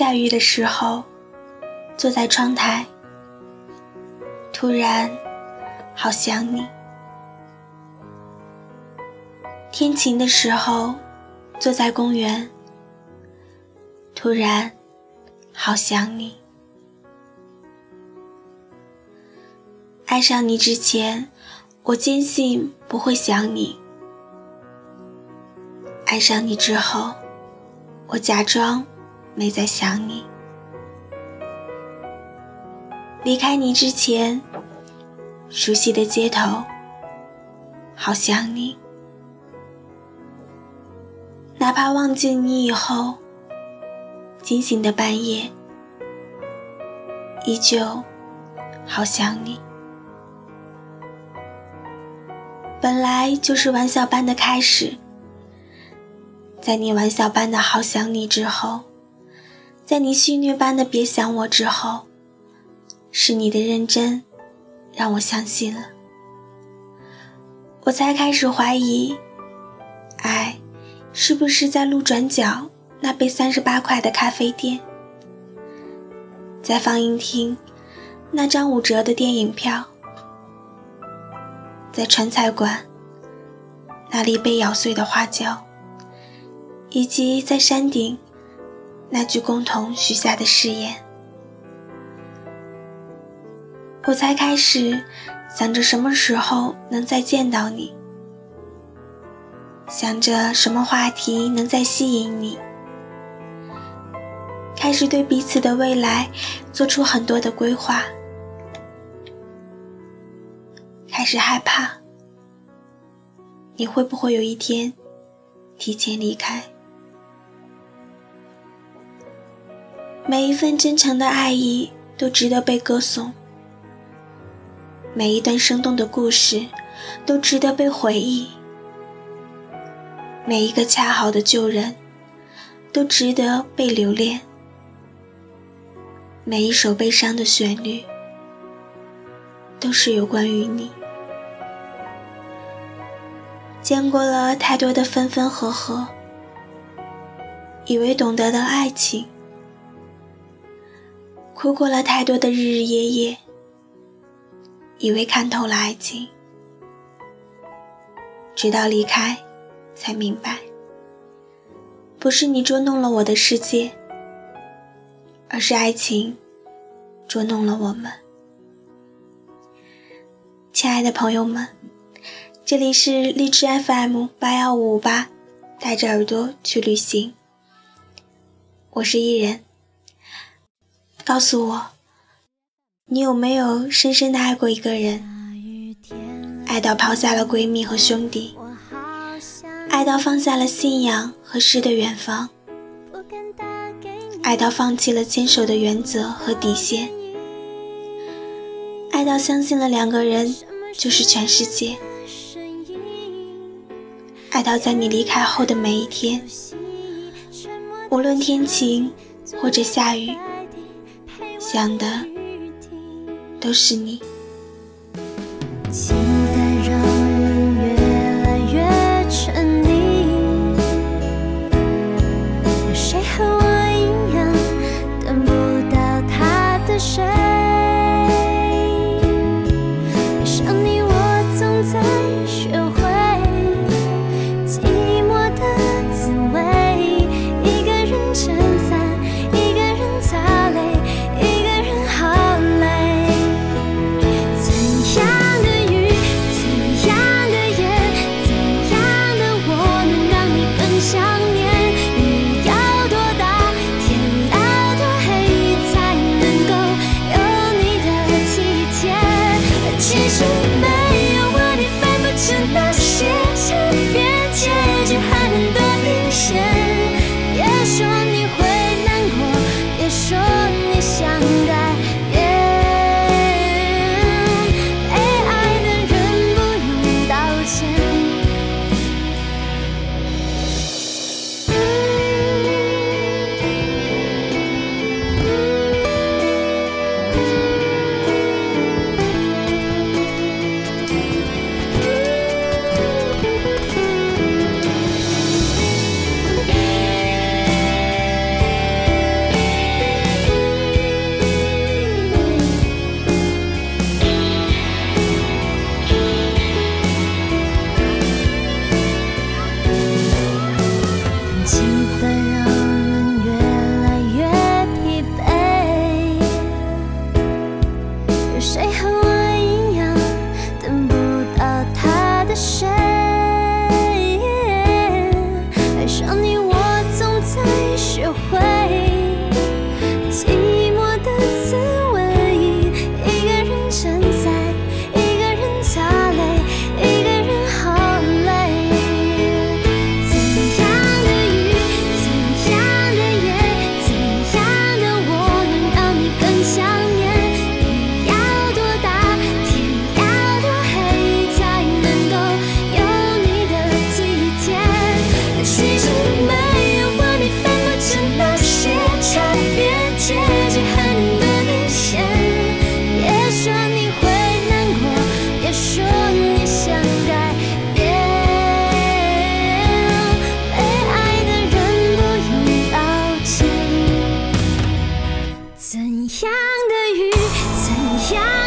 下雨的时候，坐在窗台，突然好想你；天晴的时候，坐在公园，突然好想你。爱上你之前，我坚信不会想你；爱上你之后，我假装没在想你。离开你之前，熟悉的街头，好想你；哪怕忘记你以后，惊醒的半夜，依旧好想你。本来就是玩笑般的开始，在你玩笑般的好想你之后，在你戏谑般的别想我之后，是你的认真让我相信了，我才开始怀疑，爱是不是在路转角那杯三十八块的咖啡店，在放映厅那张五折的电影票。在川菜馆，那粒被咬碎的花椒，以及在山顶那句共同许下的誓言，我才开始想着什么时候能再见到你，想着什么话题能再吸引你，开始对彼此的未来做出很多的规划。开始害怕，你会不会有一天提前离开？每一份真诚的爱意都值得被歌颂，每一段生动的故事都值得被回忆，每一个恰好的旧人都值得被留恋，每一首悲伤的旋律都是有关于你。见过了太多的分分合合，以为懂得的爱情；哭过了太多的日日夜夜，以为看透了爱情。直到离开，才明白，不是你捉弄了我的世界，而是爱情捉弄了我们。亲爱的朋友们。这里是荔枝 FM 八幺五五八，带着耳朵去旅行。我是伊人。告诉我，你有没有深深的爱过一个人？爱到抛下了闺蜜和兄弟，爱到放下了信仰和诗的远方，爱到放弃了坚守的原则和底线，爱到相信了两个人就是全世界。爱到在你离开后的每一天，无论天晴或者下雨，想的都是你。和我一样等不到他的谁怎样的雨怎样